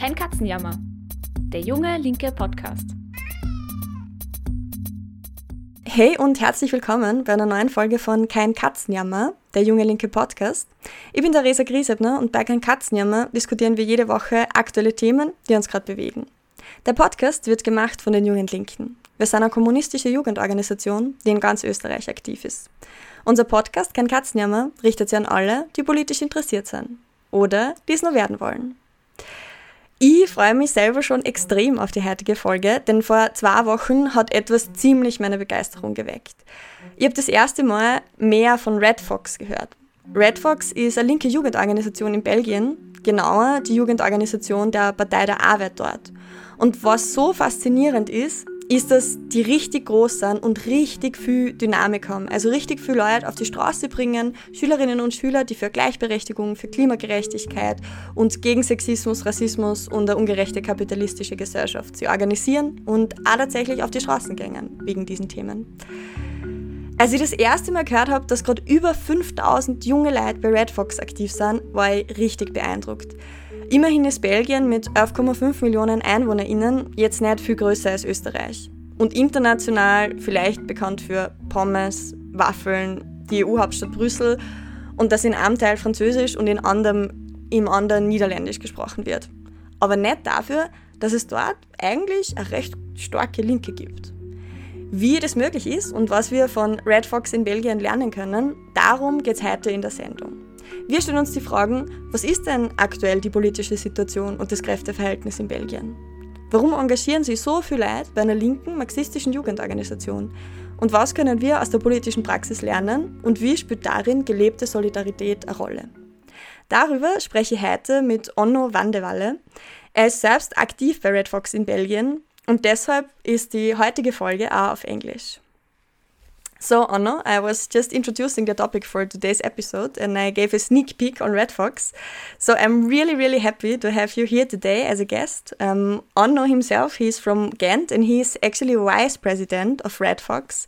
Kein Katzenjammer. Der junge linke Podcast. Hey und herzlich willkommen bei einer neuen Folge von Kein Katzenjammer, der junge linke Podcast. Ich bin Theresa Griesebner und bei Kein Katzenjammer diskutieren wir jede Woche aktuelle Themen, die uns gerade bewegen. Der Podcast wird gemacht von den Jungen Linken. Wir sind eine kommunistische Jugendorganisation, die in ganz Österreich aktiv ist. Unser Podcast Kein Katzenjammer richtet sich an alle, die politisch interessiert sind oder die es nur werden wollen. Ich freue mich selber schon extrem auf die heutige Folge, denn vor zwei Wochen hat etwas ziemlich meine Begeisterung geweckt. Ich habe das erste Mal mehr von Red Fox gehört. Red Fox ist eine linke Jugendorganisation in Belgien, genauer die Jugendorganisation der Partei der Arbeit dort. Und was so faszinierend ist, ist, dass die richtig groß sind und richtig viel Dynamik haben. Also richtig viel Leute auf die Straße bringen, Schülerinnen und Schüler, die für Gleichberechtigung, für Klimagerechtigkeit und gegen Sexismus, Rassismus und eine ungerechte kapitalistische Gesellschaft sie organisieren und auch tatsächlich auf die Straßen gängen wegen diesen Themen. Als ich das erste Mal gehört habe, dass gerade über 5000 junge Leute bei Red Fox aktiv sind, war ich richtig beeindruckt. Immerhin ist Belgien mit 11,5 Millionen EinwohnerInnen jetzt nicht viel größer als Österreich. Und international vielleicht bekannt für Pommes, Waffeln, die EU-Hauptstadt Brüssel und dass in einem Teil Französisch und in anderem, im anderen Niederländisch gesprochen wird. Aber nicht dafür, dass es dort eigentlich eine recht starke Linke gibt. Wie das möglich ist und was wir von Red Fox in Belgien lernen können, darum geht es heute in der Sendung. Wir stellen uns die Fragen, was ist denn aktuell die politische Situation und das Kräfteverhältnis in Belgien? Warum engagieren sich so viele Leute bei einer linken marxistischen Jugendorganisation? Und was können wir aus der politischen Praxis lernen und wie spielt darin gelebte Solidarität eine Rolle? Darüber spreche ich heute mit Onno Wandewalle. Er ist selbst aktiv bei Red Fox in Belgien und deshalb ist die heutige Folge auch auf Englisch. So, Anna, I was just introducing the topic for today's episode and I gave a sneak peek on Red Fox. So I'm really, really happy to have you here today as a guest. Um, himself, he's from Ghent and he's actually vice president of Red Fox.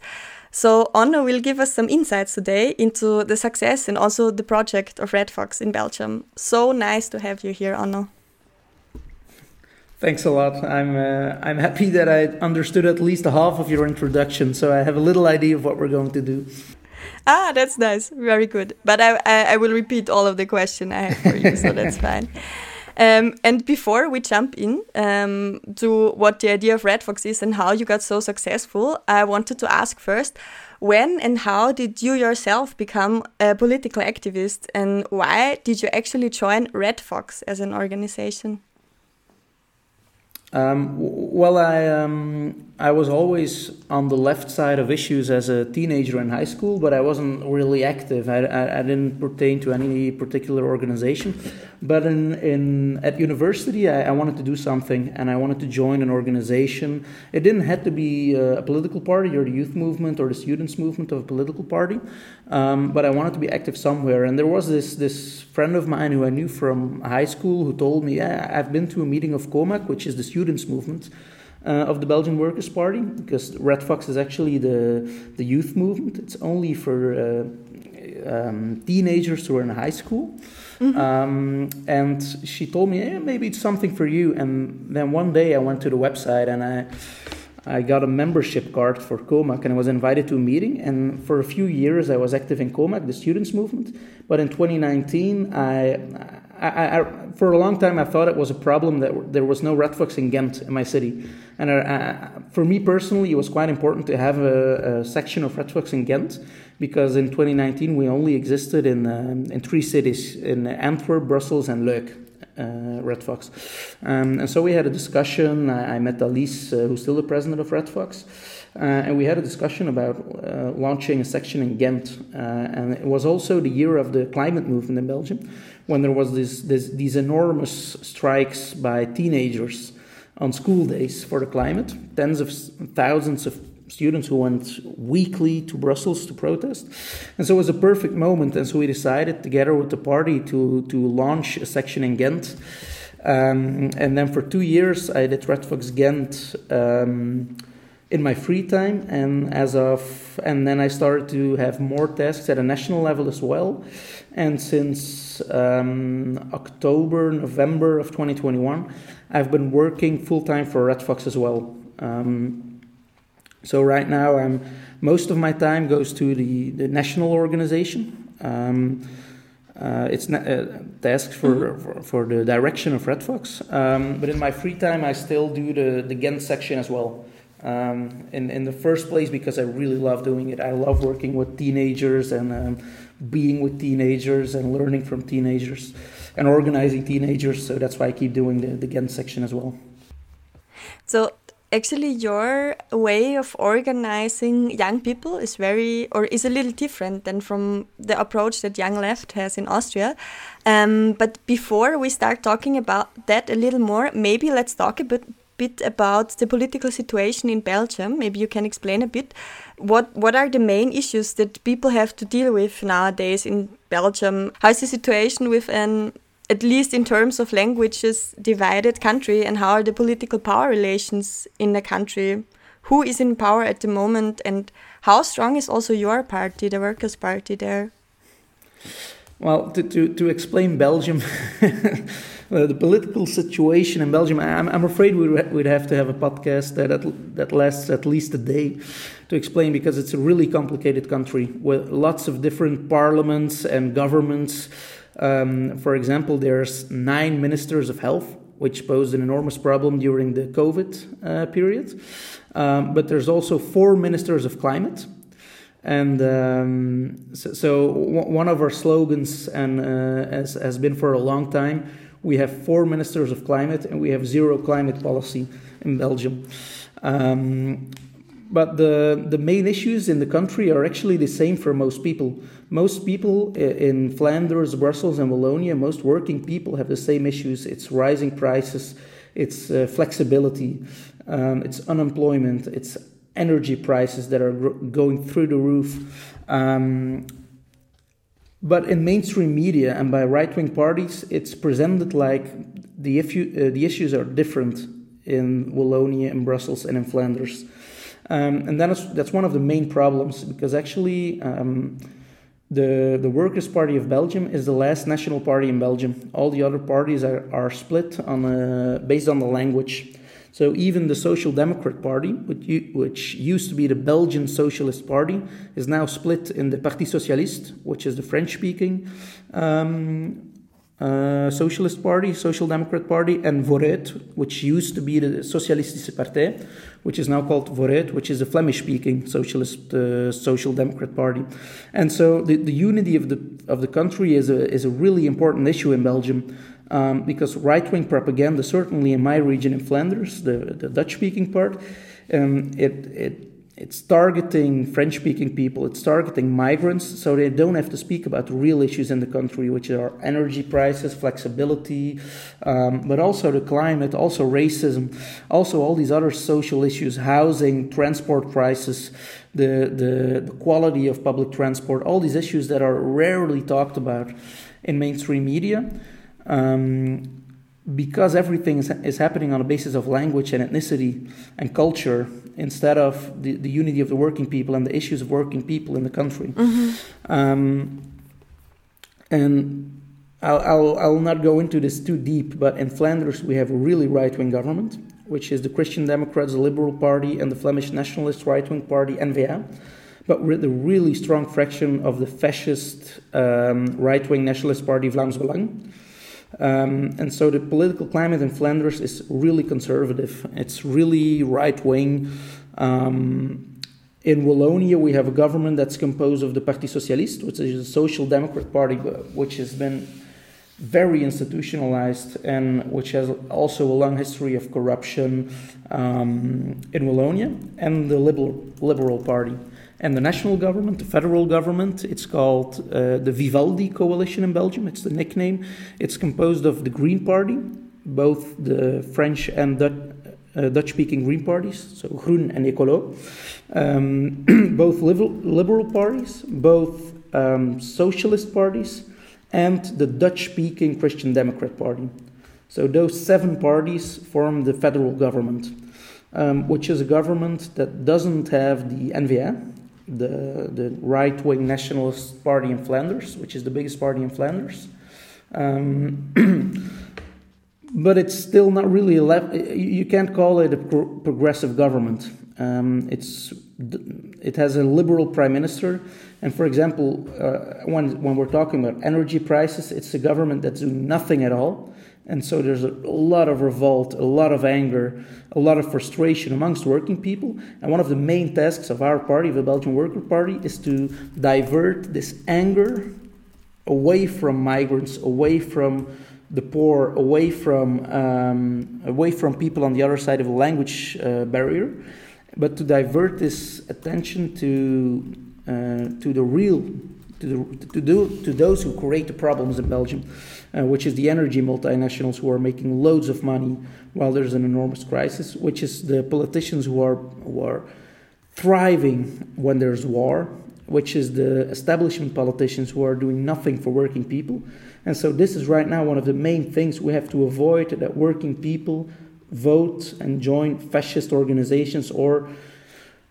So Anno will give us some insights today into the success and also the project of Red Fox in Belgium. So nice to have you here, Anno. Thanks a lot. I'm uh, I'm happy that I understood at least half of your introduction, so I have a little idea of what we're going to do. Ah, that's nice. Very good. But I I, I will repeat all of the question I have for you, so that's fine. Um, and before we jump in um, to what the idea of Red Fox is and how you got so successful, I wanted to ask first when and how did you yourself become a political activist and why did you actually join Red Fox as an organization? Um, well, I um, I was always on the left side of issues as a teenager in high school, but I wasn't really active. I, I, I didn't pertain to any particular organization. But in, in at university, I, I, wanted to do something, and I wanted to join an organization. It didn't have to be uh, a political party or the youth movement or the students movement of a political party, um, but I wanted to be active somewhere. And there was this this friend of mine who I knew from high school who told me, "Yeah, I've been to a meeting of COMAC, which is the students movement." Uh, of the Belgian Workers' Party because Red Fox is actually the the youth movement. It's only for uh, um, teenagers who are in high school. Mm-hmm. Um, and she told me, eh, maybe it's something for you. And then one day I went to the website and I. I got a membership card for COMAC and I was invited to a meeting. And for a few years, I was active in COMAC, the students' movement. But in 2019, I, I, I, for a long time, I thought it was a problem that there was no Red Fox in Ghent in my city. And uh, for me personally, it was quite important to have a, a, section of Red Fox in Ghent because in 2019 we only existed in, um, in three cities in Antwerp, Brussels, and Luik. Uh, Red Fox. Um, and so we had a discussion. I, I met Alice, uh, who's still the president of Red Fox. Uh, and we had a discussion about uh, launching a section in Ghent. Uh, and it was also the year of the climate movement in Belgium, when there was this, this, these enormous strikes by teenagers on school days for the climate. Tens of thousands of students who went weekly to Brussels to protest. And so it was a perfect moment. And so we decided, together with the party, to, to launch a section in Ghent. Um, and then for two years, I did Red Fox Ghent. Um, in my free time, and as of and then I started to have more tasks at a national level as well. And since um, October, November of 2021, I've been working full time for Red Fox as well. Um, so right now, I'm most of my time goes to the, the national organization. Um, uh, it's not, uh, tasked for, mm-hmm. for, for the direction of Red Fox. Um, but in my free time, I still do the the Ghent section as well. Um, in in the first place, because I really love doing it. I love working with teenagers and um, being with teenagers and learning from teenagers and organizing teenagers. So that's why I keep doing the, the Ghent section as well. So actually your way of organizing young people is very or is a little different than from the approach that young left has in austria um, but before we start talking about that a little more maybe let's talk a bit, bit about the political situation in belgium. Maybe you can explain a bit. What what are the main issues that people have to deal with nowadays in belgium? How's the situation with an at least in terms of languages, divided country? And how are the political power relations in the country? Who is in power at the moment? And how strong is also your party, the Workers' Party, there? Well, to, to, to explain Belgium, the political situation in Belgium, I'm, I'm afraid we'd, we'd have to have a podcast that, that lasts at least a day to explain because it's a really complicated country with lots of different parliaments and governments um, for example, there's nine ministers of health, which posed an enormous problem during the COVID uh, period. Um, but there's also four ministers of climate. And um, so, so, one of our slogans and uh, has, has been for a long time, we have four ministers of climate and we have zero climate policy in Belgium. Um, but the, the main issues in the country are actually the same for most people. Most people in Flanders, Brussels, and Wallonia, most working people have the same issues. It's rising prices, it's uh, flexibility, um, it's unemployment, it's energy prices that are going through the roof. Um, but in mainstream media and by right wing parties, it's presented like the, uh, the issues are different in Wallonia, in Brussels, and in Flanders. Um, and that is, that's one of the main problems because actually um, the, the Workers' Party of Belgium is the last national party in Belgium. All the other parties are, are split on a, based on the language. So even the Social Democrat Party, which, used to be the Belgian Socialist Party, is now split in the Parti Socialiste, which is the French-speaking um, uh, Socialist Party, Social Democrat Party, and Vooruit, which used to be the Socialistische Partij, which is now called Vooruit, which is a Flemish-speaking Socialist uh, Social Democrat Party. And so the, the unity of the of the country is a is a really important issue in Belgium. Um, because right-wing propaganda, certainly in my region in Flanders, the, the Dutch-speaking part, um, it, it it's targeting French speaking people, it's targeting migrants, so they don't have to speak about real issues in the country, which are energy prices, flexibility, um, but also the climate, also racism, also all these other social issues, housing, transport prices, the, the, the quality of public transport, all these issues that are rarely talked about in mainstream media. Um, because everything is, is happening on a basis of language and ethnicity and culture instead of the, the unity of the working people and the issues of working people in the country. Mm-hmm. Um, and I'll, I'll, I'll not go into this too deep, but in Flanders we have a really right wing government, which is the Christian Democrats, the Liberal Party, and the Flemish Nationalist right wing party, N-VA. But with a really strong fraction of the fascist um, right wing nationalist party, Vlaams Belang um, and so the political climate in Flanders is really conservative. It's really right wing. Um, in Wallonia, we have a government that's composed of the Parti Socialiste, which is a social democrat party, which has been very institutionalized and which has also a long history of corruption um, in Wallonia, and the Liberal, Liberal Party and the national government, the federal government. It's called uh, the Vivaldi Coalition in Belgium. It's the nickname. It's composed of the Green Party, both the French and Dutch. Uh, Dutch-speaking Green parties, so Groen and Ecolo, um, both liberal, liberal, parties, both um, socialist parties, and the Dutch-speaking Christian Democrat Party. So those seven parties form the federal government. um, which is a government that doesn't have the NVA, the, the right wing nationalist party in Flanders, which is the biggest party in Flanders. Um, but it's still not really a left. You can't call it a pro- progressive government. Um, it's it has a liberal prime minister, and for example, uh, when when we're talking about energy prices, it's a government that's doing nothing at all. And so there's a, lot of revolt, a lot of anger, a lot of frustration amongst working people. And one of the main tasks of our party, the Belgian Worker Party, is to divert this anger away from migrants, away from the poor, away from um, away from people on the other side of the language uh, barrier, but to divert this attention to uh, to the real, to the, to, do, to those who create the problems in Belgium, uh, which is the energy multinationals who are making loads of money while there's an enormous crisis, which is the politicians who are who are thriving when there's war, which is the establishment politicians who are doing nothing for working people. And so, this is right now one of the main things we have to avoid that working people vote and join fascist organizations or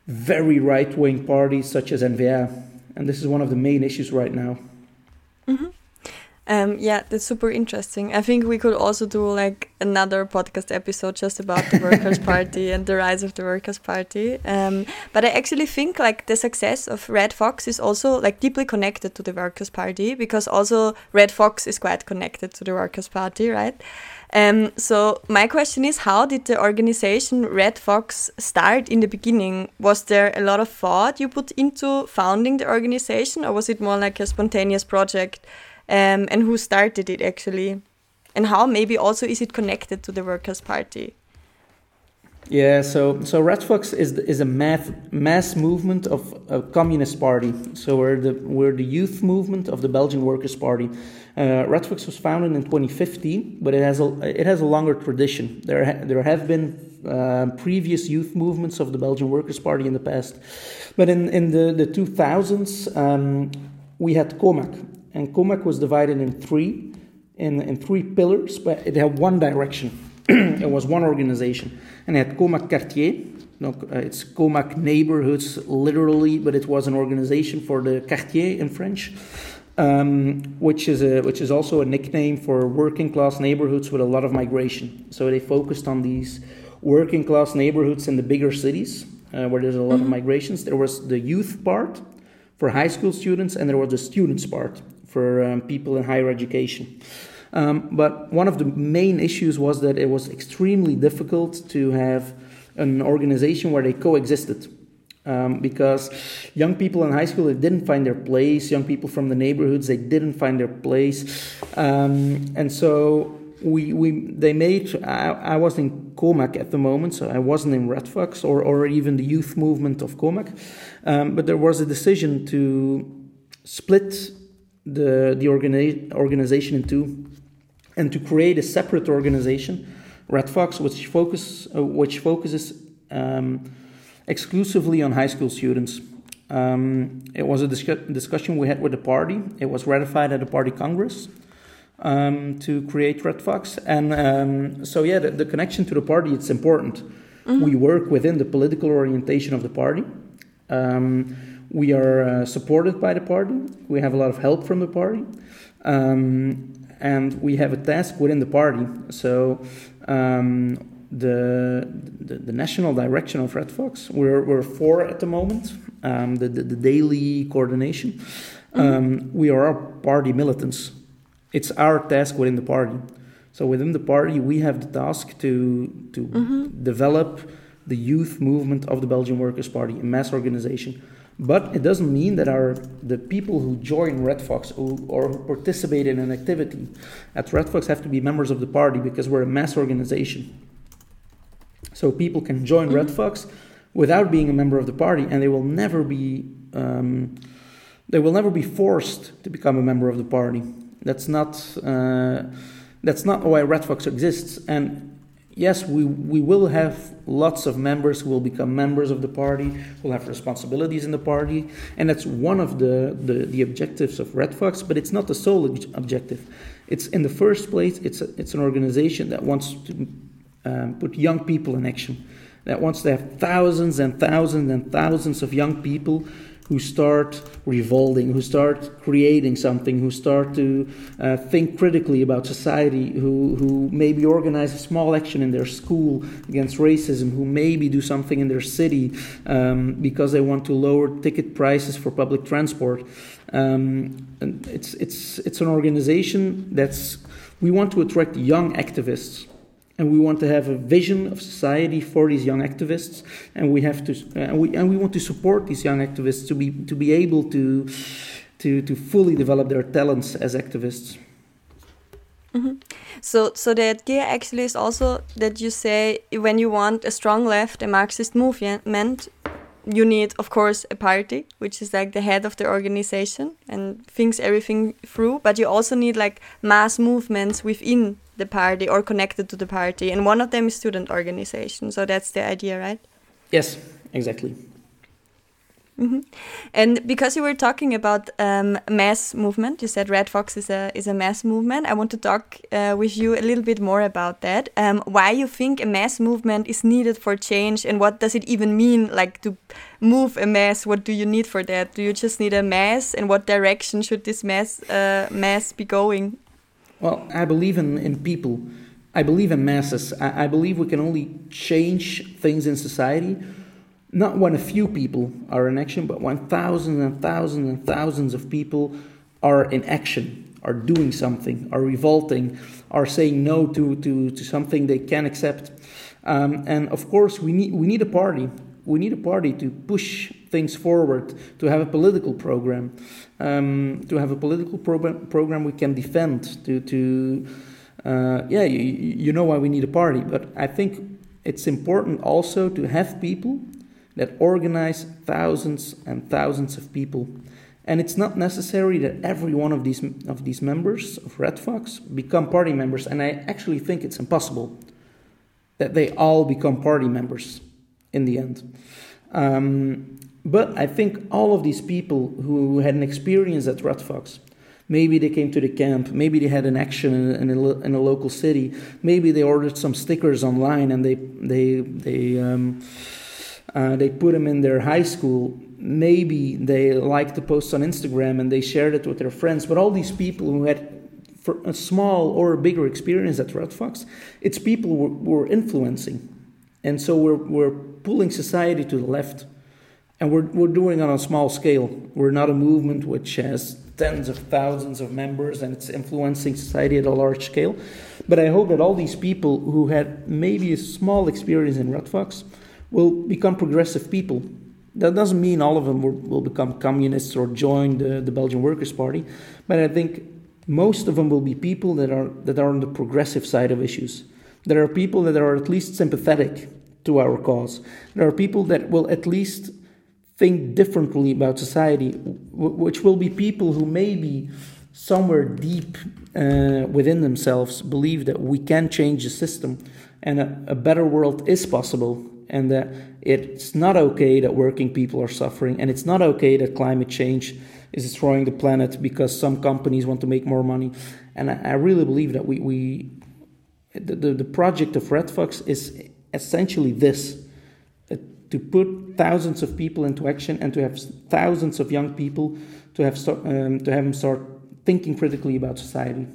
very right wing parties such as NVA. And this is one of the main issues right now. Mm-hmm. Um, yeah, that's super interesting. I think we could also do like another podcast episode just about the Workers' Party and the rise of the Workers' Party. Um, but I actually think like the success of Red Fox is also like deeply connected to the Workers' Party because also Red Fox is quite connected to the Workers' Party, right? Um, so my question is, how did the organization Red Fox start in the beginning? Was there a lot of thought you put into founding the organization, or was it more like a spontaneous project? um, and who started it actually, and how maybe also is it connected to the Workers' Party? Yeah, so so Red Fox is is a mass mass movement of a communist party. So we're the we're the youth movement of the Belgian Workers' Party. Uh, Red Fox was founded in 2015, but it has a it has a longer tradition. There ha there have been uh, previous youth movements of the Belgian Workers' Party in the past, but in in the the 2000s um, we had COMAC, and COMAC was divided in three, in, in three pillars, but it had one direction. it was one organization, and it had COMAC Quartier. No, uh, it's COMAC neighborhoods, literally, but it was an organization for the quartier in French, um, which is a, which is also a nickname for working class neighborhoods with a lot of migration. So they focused on these working class neighborhoods in the bigger cities uh, where there's a lot mm-hmm. of migrations. There was the youth part for high school students, and there was the students part for um, people in higher education. Um, but one of the main issues was that it was extremely difficult to have an organization where they coexisted. Um, because young people in high school they didn't find their place, young people from the neighborhoods they didn't find their place, um, and so we, we they made. I, I was in COMAC at the moment, so I wasn't in Red Fox or or even the youth movement of COMAC, um, but there was a decision to split the, the organi- organization in two and to create a separate organization, Red Fox, which, focus, uh, which focuses um, exclusively on high school students. Um, it was a discu- discussion we had with the party. It was ratified at the party congress um, to create Red Fox. And um, so, yeah, the, the, connection to the party, it's important. Mm-hmm. We work within the political orientation of the party. Um, we are uh, supported by the party. We have a lot of help from the party. Um, and we have a task within the party. So um, the, the, the national direction of Red Fox, we're, we're four at the moment. Um, the, the, the daily coordination. Mm-hmm. we are party militants. It's our task within the party. So within the party, we have the task to to mm-hmm. develop the youth movement of the Belgian Workers' Party, a mass organization but it doesn't mean that our the people who join Red Fox who, or participate in an activity at Red Fox have to be members of the party because we're a mass organization. So people can join mm-hmm. Red Fox without being a member of the party, and they will never be um, they will never be forced to become a member of the party. That's not uh, that's not why Red Fox exists. And yes, we, we will have lots of members who will become members of the party, will have responsibilities in the party, and that's one of the, the, the objectives of Red Fox, but it's not the sole objective. It's in the first place, it's, a, it's an organization that wants to um, put young people in action. that wants to have thousands and thousands and thousands of young people who start revolting, who start creating something, who start to uh, think critically about society, who, who maybe organize a small action in their school against racism, who maybe do something in their city um, because they want to lower ticket prices for public transport. Um, it's, it's, it's an organization that's, we want to attract young activists and we want to have a vision of society for these young activists, and we have to, and we, and we want to support these young activists to be to be able to to to fully develop their talents as activists. Mm-hmm. So, so the idea actually is also that you say when you want a strong left, a Marxist movement, you need, of course, a party, which is like the head of the organization and thinks everything through. But you also need like mass movements within the party or connected to the party. And one of them is student organization. So that's the idea, right? Yes, exactly. Mm -hmm. And because you were talking about um, mass movement, you said Red Fox is a is a mass movement. I want to talk uh, with you a little bit more about that. Um, why you think a mass movement is needed for change, and what does it even mean, like to move a mass? What do you need for that? Do you just need a mass, and what direction should this mass uh, mass be going? Well, I believe in, in people. I believe in masses. I, I believe we can only change things in society not when a few people are in action, but when thousands and thousands and thousands of people are in action, are doing something, are revolting, are saying no to, to, to something they can't accept. Um, and of course, we need, we need a party. We need a party to push things forward, to have a political program, um, to have a political program, program we can defend, to, to uh, yeah, you, you know why we need a party. But I think it's important also to have people that organize thousands and thousands of people. And it's not necessary that every one of these, of these members of Red Fox become party members. And I actually think it's impossible that they all become party members in the end. Um, but I think all of these people who had an experience at Red Fox, maybe they came to the camp, maybe they had an action in, in, a, in a, local city, maybe they ordered some stickers online and they, they, they, um, uh, they put them in their high school. Maybe they liked the posts on Instagram and they shared it with their friends. But all these people who had for a small or a bigger experience at Red Fox, it's people we're, we're influencing. And so we're, we're pulling society to the left. And we're, we're doing it on a small scale. We're not a movement which has tens of thousands of members and it's influencing society at a large scale. But I hope that all these people who had maybe a small experience in Red Fox will become progressive people. That doesn't mean all of them will, will become communists or join the, the Belgian Workers' Party, but I think most of them will be people that are, that are on the progressive side of issues. There are people that are at least sympathetic to our cause. There are people that will at least think differently about society, which will be people who maybe somewhere deep uh, within themselves believe that we can change the system and a, a better world is possible and that it's not okay that working people are suffering, and it's not okay that climate change is destroying the planet because some companies want to make more money. And I, I really believe that we, we the, the, the project of Red Fox is essentially this to put thousands of people into action and to have thousands of young people to have, um, to have them start thinking critically about society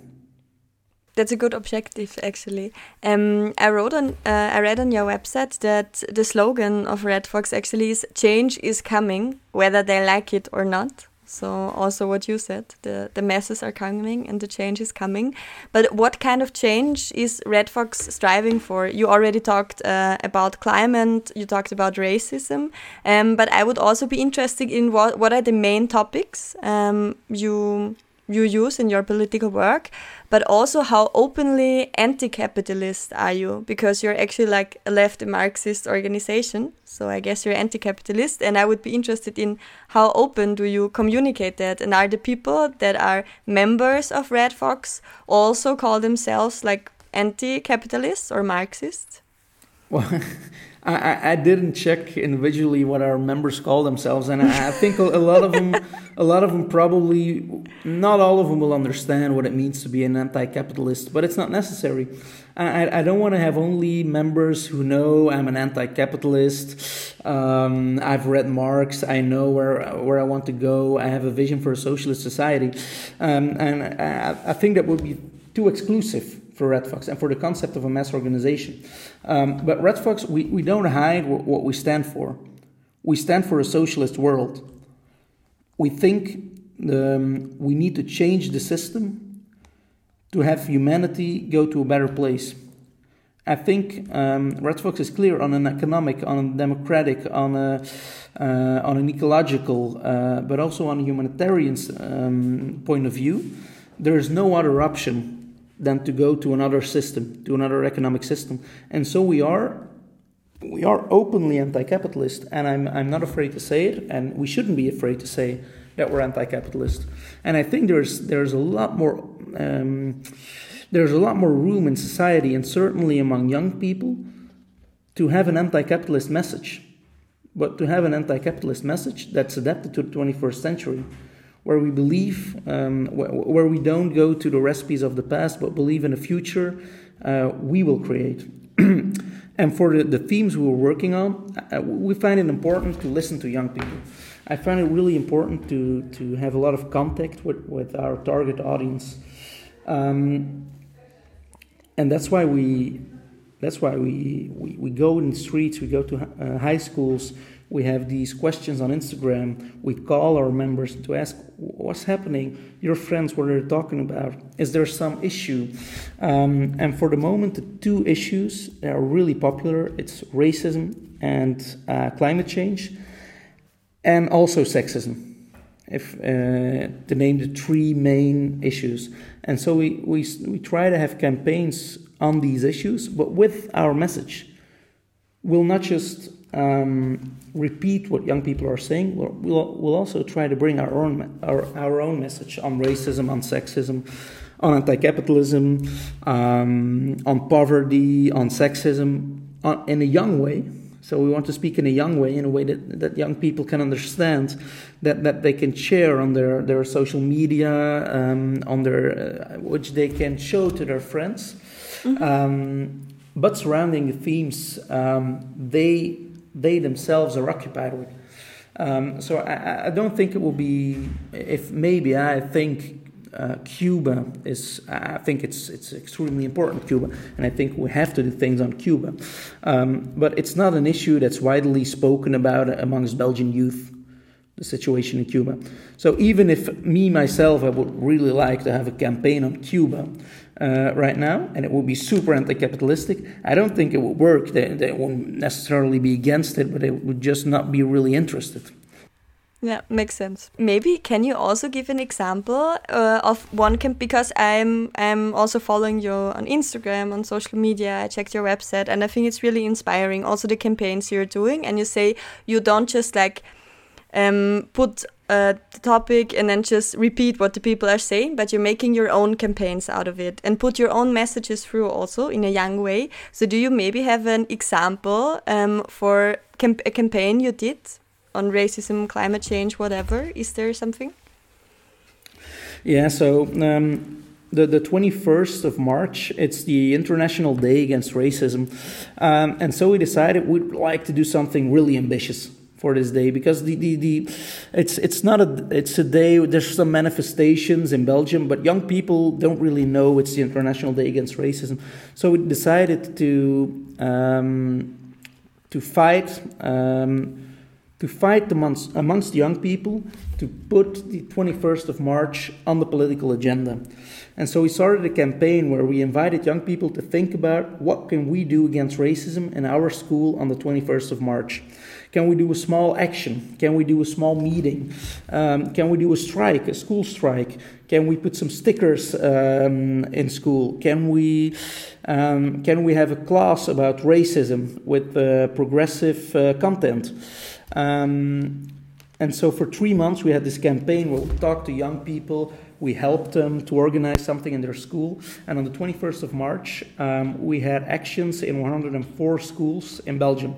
that's a good objective actually. Um, I wrote on, uh, I read on your website that the slogan of Red Fox actually is "Change is coming, whether they like it or not." So also what you said, the the masses are coming and the change is coming. But what kind of change is Red Fox striving for? You already talked uh, about climate. You talked about racism. Um, but I would also be interested in what what are the main topics um, you you use in your political work, but also how openly anti-capitalist are you? Because you're actually like a left Marxist organization, so I guess you're anti-capitalist, and I would be interested in how open do you communicate that, and are the people that are members of Red Fox also call themselves like anti-capitalists or Marxists? Well, I, I didn't check individually what our members call themselves, and I, think a, a lot of them, a lot of them probably, not all of them will understand what it means to be an anti-capitalist, but it's not necessary. I, I don't want to have only members who know I'm an anti-capitalist. Um, I've read Marx. I know where where I want to go. I have a vision for a socialist society, um, and I, I think that would be too exclusive for Red Fox and for the concept of a mass organization. Um, but Red Fox, we, we don't hide what, what, we stand for. We stand for a socialist world. We think um, we need to change the system to have humanity go to a better place. I think um, Red Fox is clear on an economic, on a democratic, on a uh, on an ecological, uh, but also on a humanitarian um, point of view. There is no other option than to go to another system, to another economic system. And so we are we are openly anti-capitalist, and I'm I'm not afraid to say it, and we shouldn't be afraid to say that we're anti-capitalist. And I think there's there's a lot more um, there's a lot more room in society, and certainly among young people, to have an anti-capitalist message, but to have an anti-capitalist message that's adapted to the 21st century where we believe, um, where we don't go to the recipes of the past, but believe in a future uh, we will create. and for the, the themes we were working on, uh, we find it important to listen to young people. I find it really important to, to have a lot of contact with, with our target audience. Um, and that's why we that's why we, we, we go in the streets, we go to uh, high schools, we have these questions on Instagram. We call our members to ask what's happening. Your friends, what are they talking about? Is there some issue? Um, and for the moment, the two issues that are really popular it's racism and uh, climate change, and also sexism. If uh, to name the three main issues, and so we, we we try to have campaigns on these issues, but with our message. We'll not just um, repeat what young people are saying. We'll, we'll, we'll, also try to bring our own, our, our own message on racism, on sexism, on anti capitalism, um, on poverty, on sexism, on, in a young way. So we want to speak in a young way, in a way that, that young people can understand, that, that they can share on their, their social media, um, on their, uh, which they can show to their friends. Mm-hmm. Um, but surrounding the themes, um, they they themselves are occupied with. Um, so I, I, don't think it will be. If maybe I think uh, Cuba is. I think it's it's extremely important Cuba, and I think we have to do things on Cuba. Um, but it's not an issue that's widely spoken about amongst Belgian youth. The situation in Cuba. So even if me myself, I would really like to have a campaign on Cuba, uh, right now, and it would be super anti-capitalistic. I don't think it would work. They, they won't necessarily be against it, but they would just not be really interested. Yeah, makes sense. Maybe can you also give an example uh, of one camp because I'm I'm also following you on Instagram on social media. I checked your website and I think it's really inspiring. Also the campaigns you're doing, and you say you don't just like um, put uh, the topic and then just repeat what the people are saying, but you're making your own campaigns out of it and put your own messages through also in a young way. So, do you maybe have an example um, for a campaign you did on racism, climate change, whatever? Is there something? Yeah, so um, the, the 21st of March, it's the International Day Against Racism. Um, and so we decided we'd like to do something really ambitious for this day because the, the, the it's it's not a it's a day there's some manifestations in Belgium but young people don't really know it's the International Day Against Racism. So we decided to um, to fight um, to fight amongst, amongst young people to put the 21st of March on the political agenda. And so we started a campaign where we invited young people to think about what can we do against racism in our school on the 21st of March. Can we do a small action? Can we do a small meeting? Um, can we do a strike, a school strike? Can we put some stickers um, in school? Can we um, can we have a class about racism with uh, progressive uh, content? Um, and so for three months we had this campaign where we talked to young people, We helped them to organize something in their school. And on the 21st of March, um, we had actions in 104 schools in Belgium.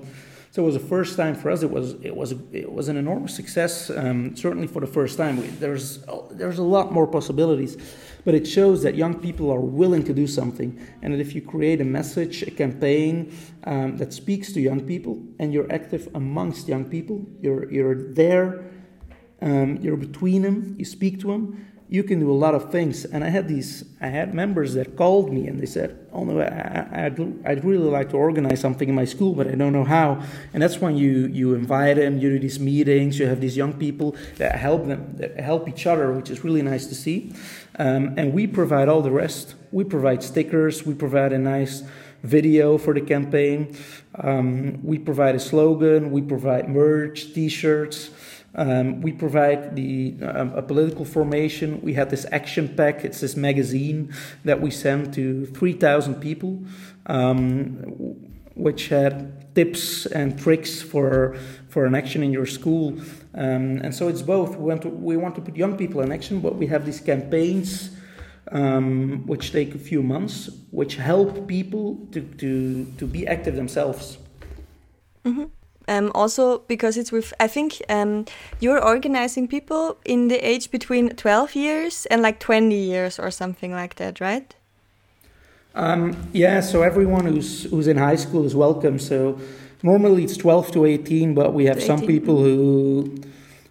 So it was the first time for us. It was it was it was an enormous success. Um, certainly for the first time, we, there's there's a lot more possibilities, but it shows that young people are willing to do something, and that if you create a message, a campaign um, that speaks to young people, and you're active amongst young people, you're you're there, um, you're between them, you speak to them you can do a lot of things. And I had these, I had members that called me and they said, "Oh no, I, I'd, I'd really like to organize something in my school, but I don't know how." And that's when you you invite them, you do these meetings, you have these young people that help them, that help each other, which is really nice to see. Um, and we provide all the rest. We provide stickers. We provide a nice video for the campaign. Um, we provide a slogan. We provide merch, T-shirts. Um, we provide the um, a political formation. We had this action pack. It's this magazine that we sent to 3,000 people, um, which had tips and tricks for for an action in your school. Um, and so it's both. We want to we want to put young people in action, but we have these campaigns. Um, which take a few months, which help people to, to, to be active themselves. Mm-hmm. Um, also because it's with I think um, you're organizing people in the age between 12 years and like 20 years or something like that, right? Um, yeah, so everyone who's who's in high school is welcome. So normally it's 12 to 18, but we have some people who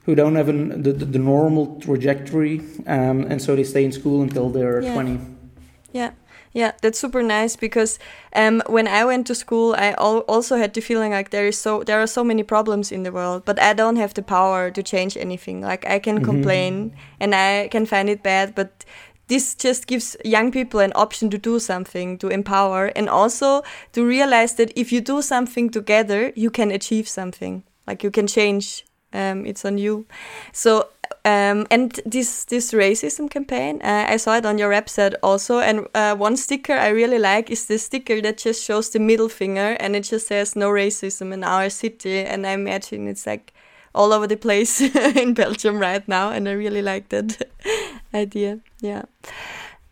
who don't have an, the, the normal trajectory, um, and so they stay in school until they're yeah. 20. Yeah. Yeah, that's super nice because um, when I went to school, I al also had the feeling like there is so there are so many problems in the world, but I don't have the power to change anything. Like I can mm -hmm. complain and I can find it bad, but this just gives young people an option to do something, to empower, and also to realize that if you do something together, you can achieve something. Like you can change. Um, it's on you. So um, and this this racism campaign, uh, I saw it on your website also. And uh, one sticker I really like is the sticker that just shows the middle finger, and it just says "No racism in our city." And I imagine it's like all over the place in Belgium right now, and I really like that idea. Yeah.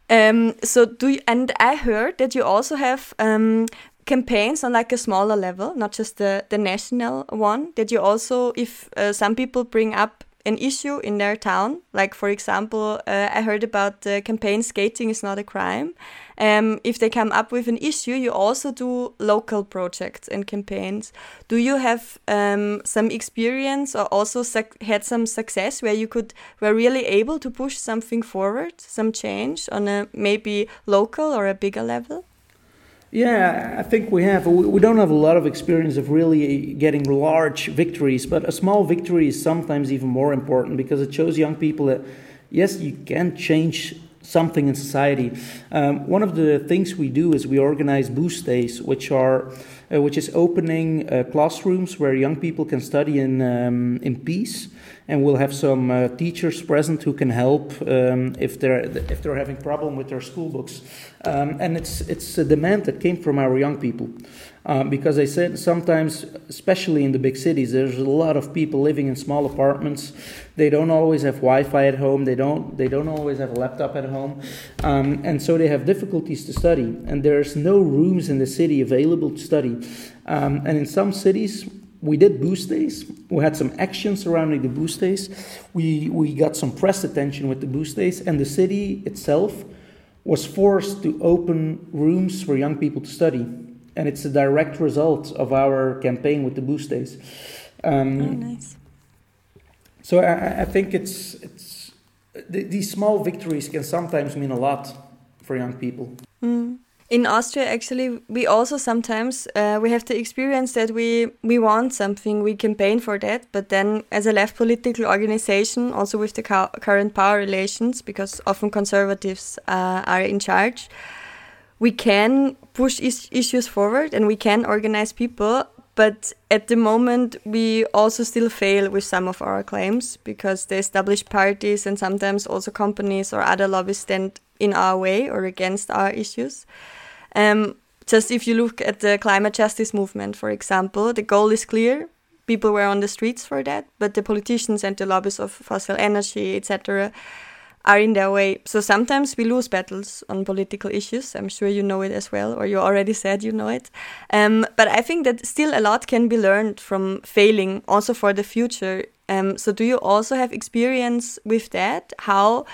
Um, so do you, and I heard that you also have um, campaigns on like a smaller level, not just the the national one. That you also, if uh, some people bring up an issue in their town. Like, for example, uh, I heard about the campaign Skating is Not a Crime. Um, if they come up with an issue, you also do local projects and campaigns. Do you have um, some experience or also had some success where you could were really able to push something forward, some change on a maybe local or a bigger level? Yeah, I think we have. We don't have a lot of experience of really getting large victories, but a small victory is sometimes even more important because it shows young people that yes, you can change something in society. Um, one of the things we do is we organize boost days, which are uh, which is opening uh, classrooms where young people can study in um, in peace and we'll have some uh, teachers present who can help um, if they're if they're having problem with their school books. Um, and it's it's a demand that came from our young people. Um, because I said sometimes, especially in the big cities, there's a lot of people living in small apartments. They don't always have Wi-Fi at home. They don't. They don't always have a laptop at home, um, and so they have difficulties to study. And there's no rooms in the city available to study. Um, and in some cities, we did boost days. We had some action surrounding the boost days. We, we got some press attention with the boost days, and the city itself was forced to open rooms for young people to study. And it's a direct result of our campaign with the boost days. Um, oh, nice. So I, I think it's, it's th- these small victories can sometimes mean a lot for young people. Mm in Austria, actually, we also sometimes uh, we have the experience that we we want something, we campaign for that, but then as a left political organization, also with the current power relations, because often conservatives uh, are in charge, we can push is issues forward and we can organize people. But at the moment, we also still fail with some of our claims because the established parties and sometimes also companies or other lobbies stand in our way or against our issues. Um, just if you look at the climate justice movement, for example, the goal is clear. People were on the streets for that, but the politicians and the lobbies of fossil energy, etc., are in their way. So sometimes we lose battles on political issues. I'm sure you know it as well, or you already said you know it. Um, but I think that still a lot can be learned from failing, also for the future. Um, so do you also have experience with that? How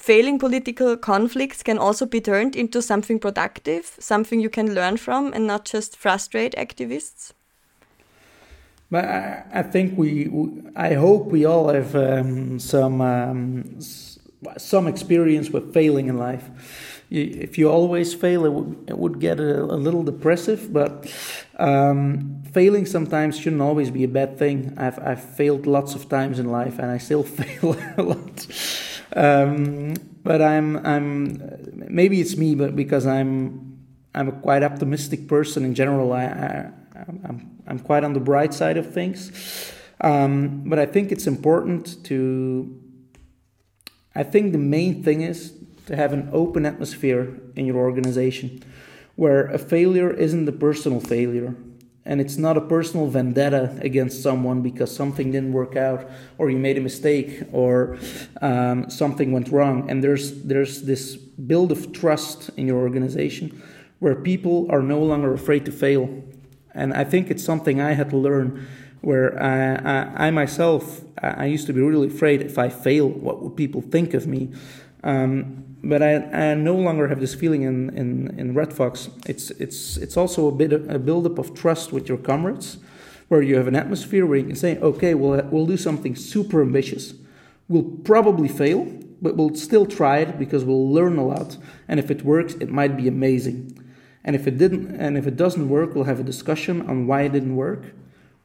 failing political conflicts can also be turned into something productive, something you can learn from, and not just frustrate activists? But I, I think we, we, I hope we all have um, some um, some experience with failing in life. If you always fail, it would, it would get a, a little depressive. But um, failing sometimes shouldn't always be a bad thing. I've I've failed lots of times in life, and I still fail a lot. Um, but I'm I'm maybe it's me, but because I'm I'm a quite optimistic person in general. I, I I'm I'm quite on the bright side of things. Um, but I think it's important to. I think the main thing is to have an open atmosphere in your organization where a failure isn't a personal failure and it's not a personal vendetta against someone because something didn't work out or you made a mistake or um, something went wrong and there's there's this build of trust in your organization where people are no longer afraid to fail and i think it's something i had to learn where I, I, I myself I used to be really afraid if I fail, what would people think of me? Um, but I, I no longer have this feeling in, in, in Red Fox. It's, it's, it's also a bit of a buildup of trust with your comrades, where you have an atmosphere where you can say, okay, we'll, we'll do something super ambitious. We'll probably fail, but we'll still try it because we'll learn a lot. And if it works, it might be amazing. And if it didn't, and if it doesn't work, we'll have a discussion on why it didn't work,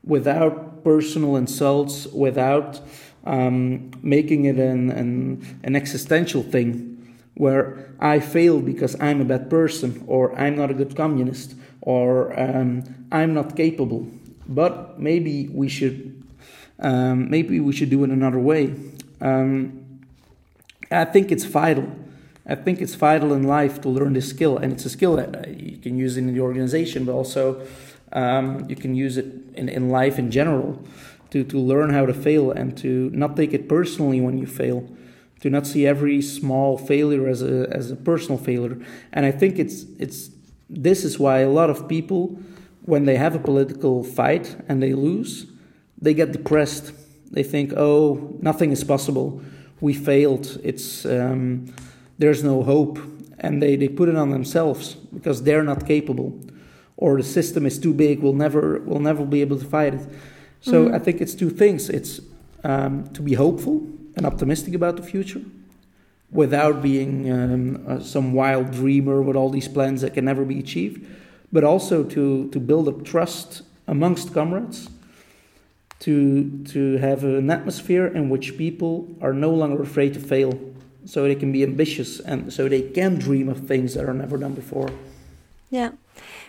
without personal insults, without um, making it an, an, an existential thing where I fail because I'm a bad person, or I'm not a good communist, or um, I'm not capable. But maybe we should, um, maybe we should do it another way. Um, I think it's vital. I think it's vital in life to learn this skill, and it's a skill that uh, you can use in the organization, but also um, you can use it in, in life in general to, to learn how to fail and to not take it personally when you fail to not see every small failure as a as a personal failure. And I think it's it's this is why a lot of people, when they have a political fight and they lose, they get depressed. They think, oh, nothing is possible. We failed. It's um, there's no hope, and they, they put it on themselves because they're not capable, or the system is too big. We'll never we'll never be able to fight it. So mm-hmm. I think it's two things. It's um, to be hopeful and optimistic about the future without being um, uh, some wild dreamer with all these plans that can never be achieved, but also to, to build up trust amongst comrades, to, to have an atmosphere in which people are no longer afraid to fail, so they can be ambitious and so they can dream of things that are never done before. Yeah.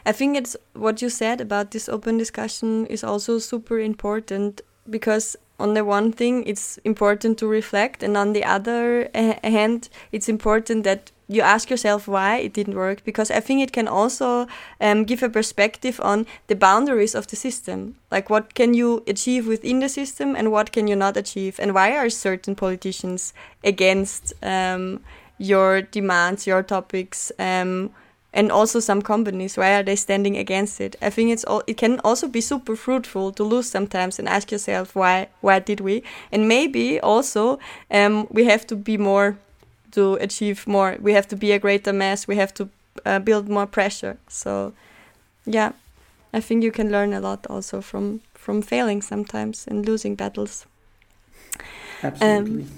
I think it's what you said about this open discussion is also super important because on the one thing it's important to reflect and on the other uh, hand it's important that you ask yourself why it didn't work because i think it can also um, give a perspective on the boundaries of the system. Like what can you achieve within the system and what can you not achieve? And why are certain politicians against um, your demands your topics um, and also some companies why are they standing against it? I think it's all it can also be super fruitful to lose sometimes and ask yourself why why did we? And maybe also um, we have to be more to achieve more. We have to be a greater mass. We have to uh, build more pressure. So yeah i think you can learn a lot also from from failing sometimes and losing battles. Absolutely. Um,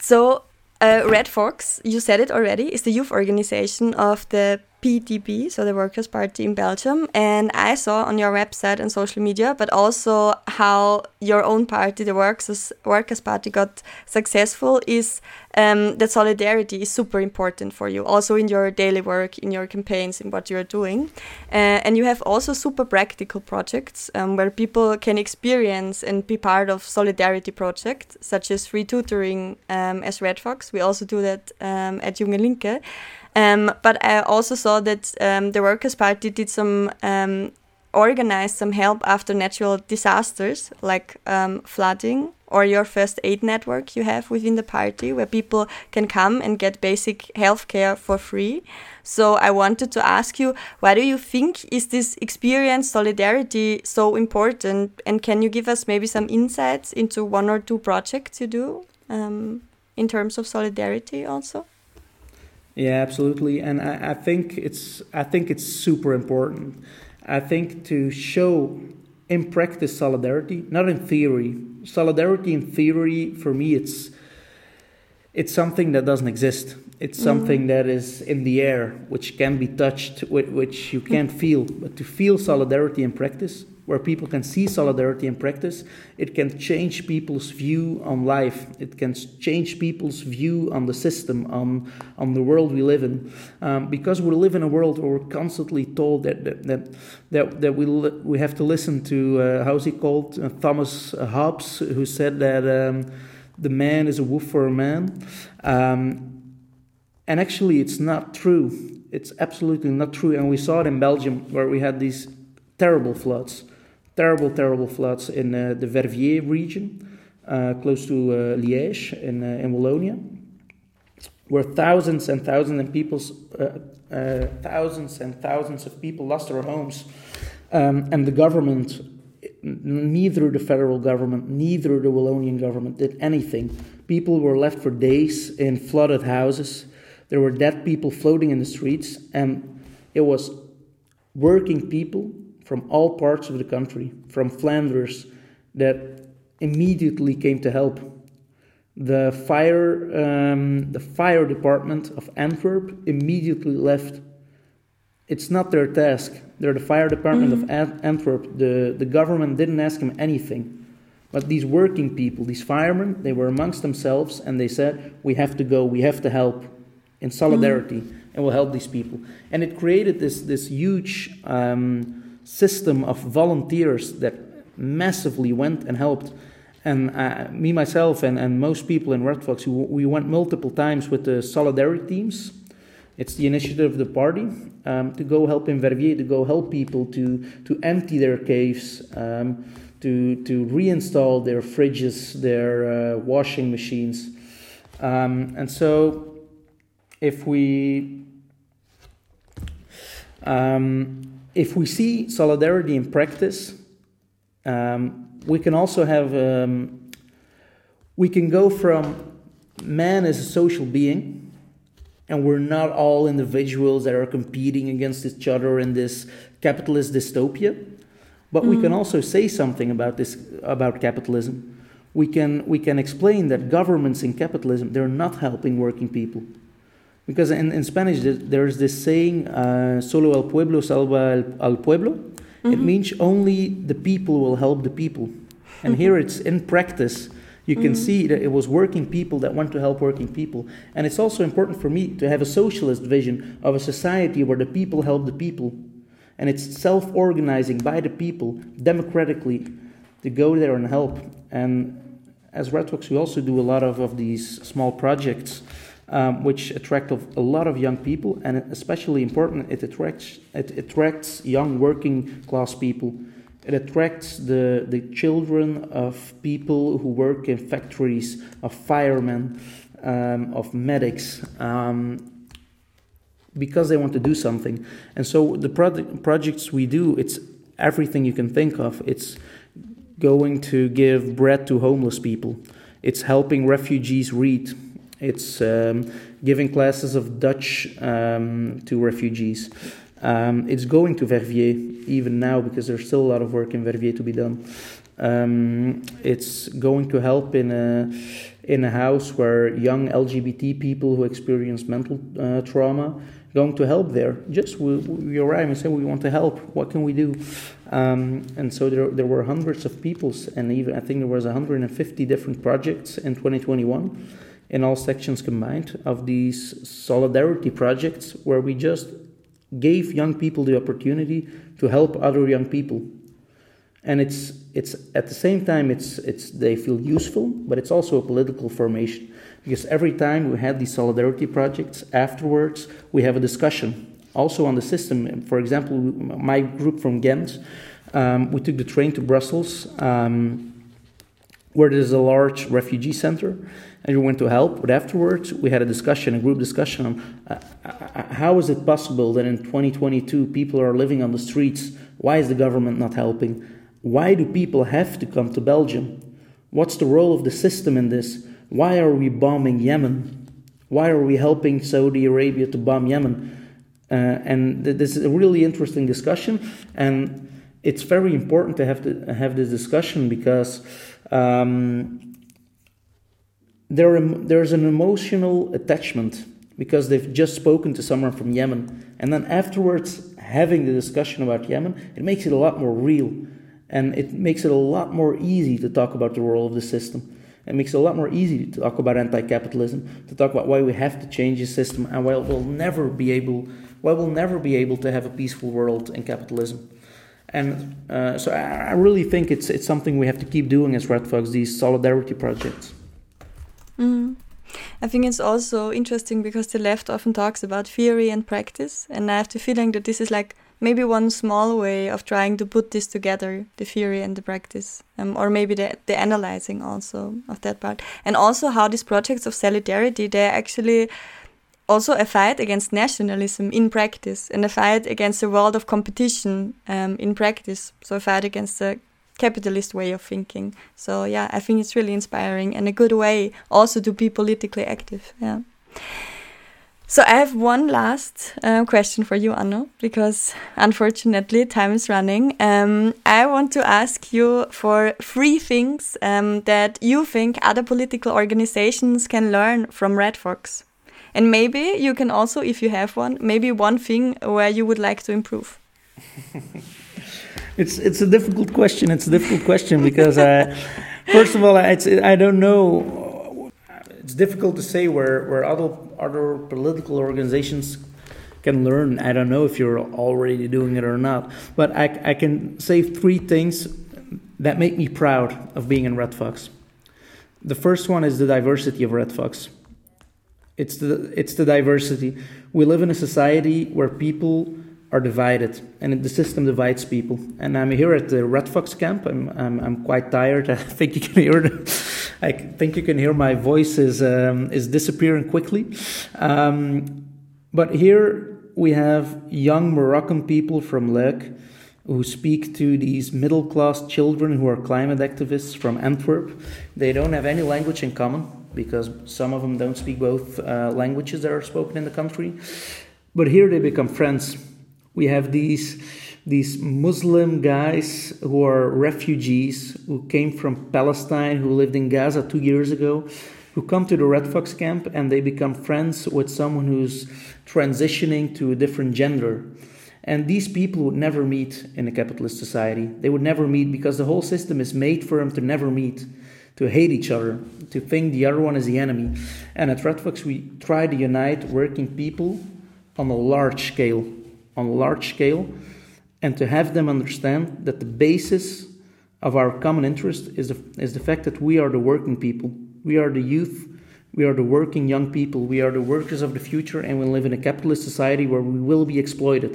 so uh, Red Fox, you said it already, is the youth organization of the PTB, so the Workers' Party in Belgium. And I saw on your website and social media, but also how your own party, the Workers, Workers' Party, got successful is um, that solidarity is super important for you, also in your daily work, in your campaigns, in what you're doing. Uh, and you have also super practical projects um, where people can experience and be part of solidarity projects, such as free tutoring um, as Red Fox. We also do that um, at Junge Linke. Um, but I also saw that um, the Workers' Party did some um, organize some help after natural disasters like um, flooding or your first aid network you have within the party where people can come and get basic health care for free. So I wanted to ask you, why do you think is this experience solidarity so important? And can you give us maybe some insights into one or two projects you do um, in terms of solidarity also? Yeah, absolutely. And I, I think it's I think it's super important. I think to show in practice solidarity, not in theory. Solidarity in theory, for me, it's it's something that doesn't exist. It's something mm. that is in the air, which can be touched, which you can't feel. But to feel solidarity in practice, where people can see solidarity in practice. It can change people's view on life. It can change people's view on the system, on, on the world we live in. Um, because we live in a world where we're constantly told that, that, that, that, we, we have to listen to, uh, how's he called? Uh, Thomas Hobbes, who said that um, the man is a wolf for a man. Um, and actually, it's not true. It's absolutely not true. And we saw it in Belgium, where we had these terrible floods terrible, terrible floods in uh, the Verviers region, uh, close to uh, Liège in, in Wallonia, where thousands and thousands of people, thousands and thousands of people lost their homes, um, and the government neither the federal government, neither the Wallonian government did anything. People were left for days in flooded houses. There were dead people floating in the streets, and it was working people from all parts of the country, from Flanders, that immediately came to help. The fire, um, the fire department of Antwerp immediately left. It's not their task. They're the fire department mm-hmm. of Antwerp. The, the government didn't ask them anything. But these working people, these firemen, they were amongst themselves and they said, We have to go, we have to help in solidarity, mm-hmm. and we'll help these people. And it created this, this huge um, system of volunteers that massively went and helped. And uh, me, myself, and, and most people in Red Fox, we went multiple times with the solidarity teams. It's the initiative of the party um, to go help in Verviers, to go help people to, to empty their caves, um, to, to reinstall their fridges, their uh, washing machines. Um, and so, if we um, if we see solidarity in practice, um, we can also have, um, we can go from man as a social being, and we're not all individuals that are competing against each other in this capitalist dystopia. But mm. we can mm. also say something about this about capitalism. We can we can explain that governments in capitalism they're not helping working people. Because in, in Spanish, there's this saying, uh, solo el pueblo salva al pueblo. Mm-hmm. It means only the people will help the people. And mm-hmm. here it's in practice. You can mm-hmm. see that it was working people that want to help working people. And it's also important for me to have a socialist vision of a society where the people help the people. And it's self organizing by the people democratically to go there and help. And as Red Fox, we also do a lot of, of these small projects um, which attract a lot of young people, and especially important, it attracts it attracts young working class people. It attracts the the children of people who work in factories, of firemen, um, of medics. Um, because they want to do something, and so the project, projects we do, it's everything you can think of. It's going to give bread to homeless people. It's helping refugees read it's um, giving classes of Dutch um, to refugees. Um, it's going to Verviers even now because there's still a lot of work in Verviers to be done. Um, it's going to help in a in a house where young LGBT people who experience mental uh, trauma going to help there. Just we, we arrive and say we want to help. What can we do? Um, and so there there were hundreds of peoples, and even I think there was 150 different projects in 2021 in all sections combined of these solidarity projects where we just gave young people the opportunity to help other young people and it's it's at the same time it's it's they feel useful but it's also a political formation because every time we had these solidarity projects afterwards we have a discussion also on the system. For example, my group from Ghent, um, we took the train to Brussels, um, where there's a large refugee center, and we went to help. But afterwards, we had a discussion, a group discussion on uh, uh how is it possible that in 2022 people are living on the streets? Why is the government not helping? Why do people have to come to Belgium? What's the role of the system in this? Why are we bombing Yemen? Why are we helping Saudi Arabia to bomb Yemen? Uh, and th- this is a really interesting discussion, and it's very important to have to have this discussion because um, there there's an emotional attachment because they've just spoken to someone from Yemen, and then afterwards having the discussion about Yemen, it makes it a lot more real, and it makes it a lot more easy to talk about the role of the system. It makes it a lot more easy to talk about anti-capitalism, to talk about why we have to change the system, and why we'll never be able, why we'll never be able to have a peaceful world in capitalism. And uh, so I, really think it's it's something we have to keep doing as Red Fox, these solidarity projects. Mm. I think it's also interesting because the left often talks about theory and practice, and I have the feeling that this is like maybe one small way of trying to put this together the theory and the practice um, or maybe the, the analyzing also of that part and also how these projects of solidarity they're actually also a fight against nationalism in practice and a fight against the world of competition um, in practice so a fight against the capitalist way of thinking so yeah i think it's really inspiring and a good way also to be politically active yeah so I have one last uh, question for you, Anno, because unfortunately time is running. Um, I want to ask you for three things um, that you think other political organizations can learn from Red Fox. And maybe you can also, if you have one, maybe one thing where you would like to improve. it's it's a difficult question. It's a difficult question because uh, first of all, it's, I don't know it's difficult to say where, where other, other political organizations can learn. I don't know if you're already doing it or not, but I, I can say three things that make me proud of being in Red Fox. The first one is the diversity of Red Fox. It's the, it's the diversity. We live in a society where people are divided, and the system divides people. And I'm here at the Red Fox camp. I'm, I'm, I'm quite tired. I think you can hear. I think you can hear my voice is um, is disappearing quickly. Um, but here we have young Moroccan people from Luik who speak to these middle class children who are climate activists from Antwerp. They don't have any language in common because some of them don't speak both uh, languages that are spoken in the country. But here they become friends. We have these these Muslim guys who are refugees who came from Palestine, who lived in Gaza two years ago, who come to the Red Fox camp and they become friends with someone who's transitioning to a different gender. And these people would never meet in a capitalist society. They would never meet because the whole system is made for them to never meet, to hate each other, to think the other one is the enemy. And at Red Fox, we try to unite working people on a large scale. On a large scale and to have them understand that the basis of our common interest is the, is the fact that we are the working people, we are the youth, we are the working young people, we are the workers of the future, and we live in a capitalist society where we will be exploited.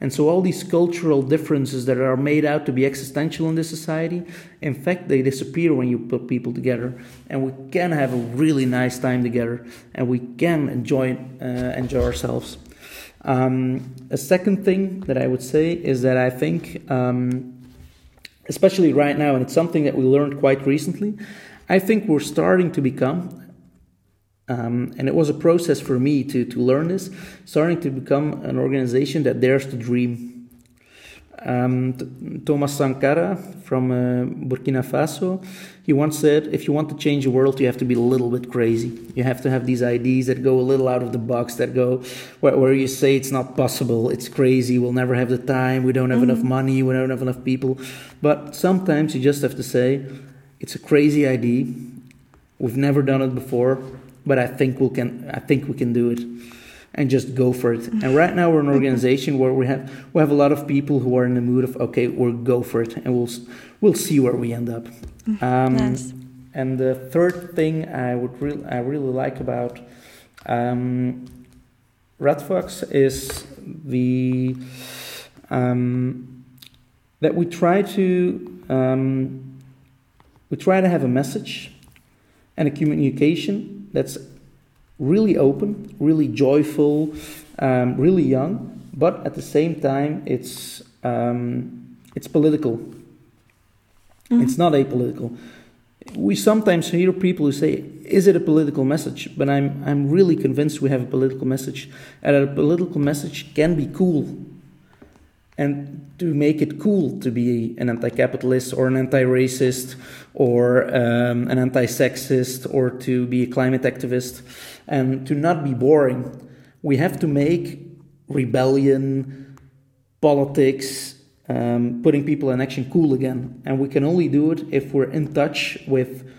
And so, all these cultural differences that are made out to be existential in this society, in fact, they disappear when you put people together. And we can have a really nice time together, and we can enjoy, uh, enjoy ourselves. Um, a second thing that I would say is that I think, um, especially right now, and it's something that we learned quite recently, I think we're starting to become, um, and it was a process for me to, to learn this, starting to become an organization that dares to dream um, Thomas Sankara from uh, Burkina Faso, he once said, if you want to change the world, you have to be a little bit crazy. You have to have these ideas that go a little out of the box, that go where, where you say it's not possible, it's crazy, we'll never have the time, we don't have mm-hmm. enough money, we don't have enough people. But sometimes you just have to say, it's a crazy idea, we've never done it before, but I think we can, I think we can do it and just go for it. And right now we're an organization where we have we have a lot of people who are in the mood of okay, we'll go for it, and we'll we'll see where we end up. Um, nice. And the third thing I would really I really like about um, Red Fox is the um, that we try to um, we try to have a message and a communication that's really open, really joyful, um, really young, but at the same time it's um, it's political. Mm-hmm. It's not apolitical. We sometimes hear people who say, "Is it a political message?" But I'm I'm really convinced we have a political message, and a political message can be cool and to make it cool to be an anti-capitalist or an anti-racist or um, an anti-sexist or to be a climate activist and to not be boring we have to make rebellion politics um, putting people in action cool again. And we can only do it if we're in touch with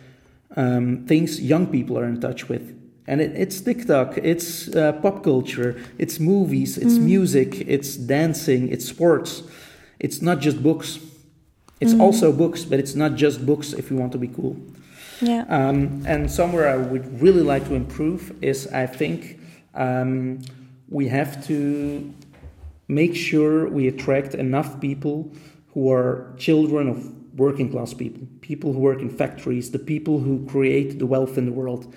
um, things young people are in touch with and it, it's TikTok, it's uh, pop culture, it's movies, it's mm. music, it's dancing, it's sports. It's not just books. It's mm. also books, but it's not just books if you want to be cool. Yeah. Um, and somewhere I would really like to improve is I think um, we have to make sure we attract enough people who are children of working class people, people who work in factories, the people who create the wealth in the world.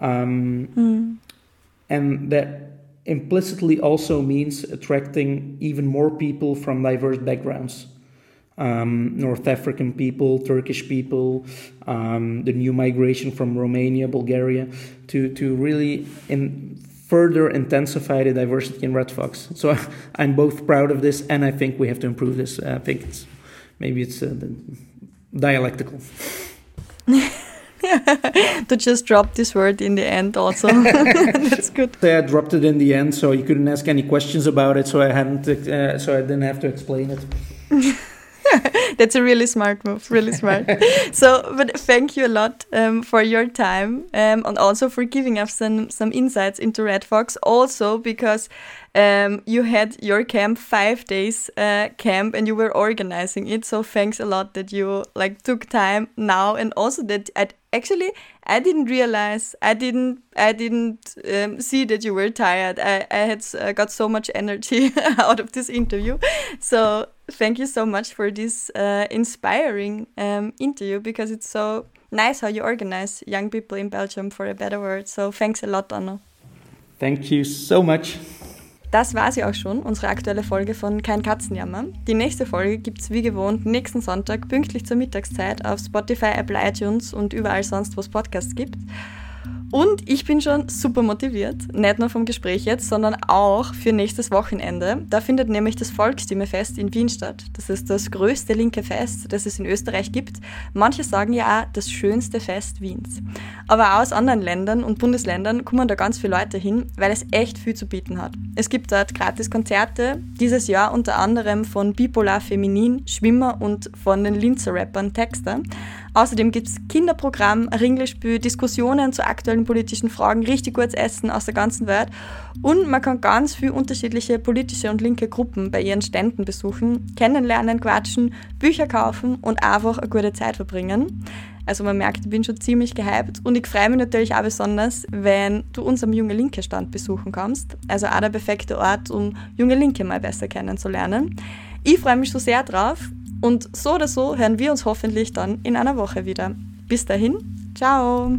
Um, mm. And that implicitly also means attracting even more people from diverse backgrounds. Um, North African people, Turkish people, um, the new migration from Romania, Bulgaria, to, to really in further intensify the diversity in Red Fox. So I'm both proud of this, and I think we have to improve this. I think it's maybe it's uh, dialectical. to just drop this word in the end also. That's good. I dropped it in the end, so you couldn't ask any questions about it, so I hadn't, uh, so I didn't have to explain it. That's a really smart move, really smart. so, but thank you a lot um, for your time um, and also for giving us some some insights into Red Fox. Also because um, you had your camp five days uh, camp and you were organizing it. So thanks a lot that you like took time now and also that I actually I didn't realize I didn't I didn't um, see that you were tired. I I had uh, got so much energy out of this interview. So thank you so much for this uh, inspiring um, interview because it's so nice how you organize young people in Belgium for a better world. So thanks a lot, Anna. Thank you so much. Das war sie auch schon, unsere aktuelle Folge von Kein Katzenjammer. Die nächste Folge gibt es wie gewohnt nächsten Sonntag pünktlich zur Mittagszeit auf Spotify, Apple, iTunes und überall sonst, wo es Podcasts gibt. Und ich bin schon super motiviert, nicht nur vom Gespräch jetzt, sondern auch für nächstes Wochenende. Da findet nämlich das Volksstimmefest in Wien statt. Das ist das größte linke Fest, das es in Österreich gibt. Manche sagen ja auch das schönste Fest Wiens. Aber auch aus anderen Ländern und Bundesländern kommen da ganz viele Leute hin, weil es echt viel zu bieten hat. Es gibt dort gratis Konzerte, dieses Jahr unter anderem von Bipolar Feminin, Schwimmer und von den Linzer Rappern Texter. Außerdem gibt es Kinderprogramm, Ringlispiel, Diskussionen zu aktuellen politischen Fragen, richtig gutes Essen aus der ganzen Welt und man kann ganz viele unterschiedliche politische und linke Gruppen bei ihren Ständen besuchen, kennenlernen, quatschen, Bücher kaufen und einfach eine gute Zeit verbringen. Also man merkt, ich bin schon ziemlich gehypt und ich freue mich natürlich auch besonders, wenn du unseren Junge Linke Stand besuchen kommst. Also auch der perfekte Ort, um Junge Linke mal besser kennenzulernen. Ich freue mich so sehr drauf und so oder so hören wir uns hoffentlich dann in einer Woche wieder. Bis dahin, ciao!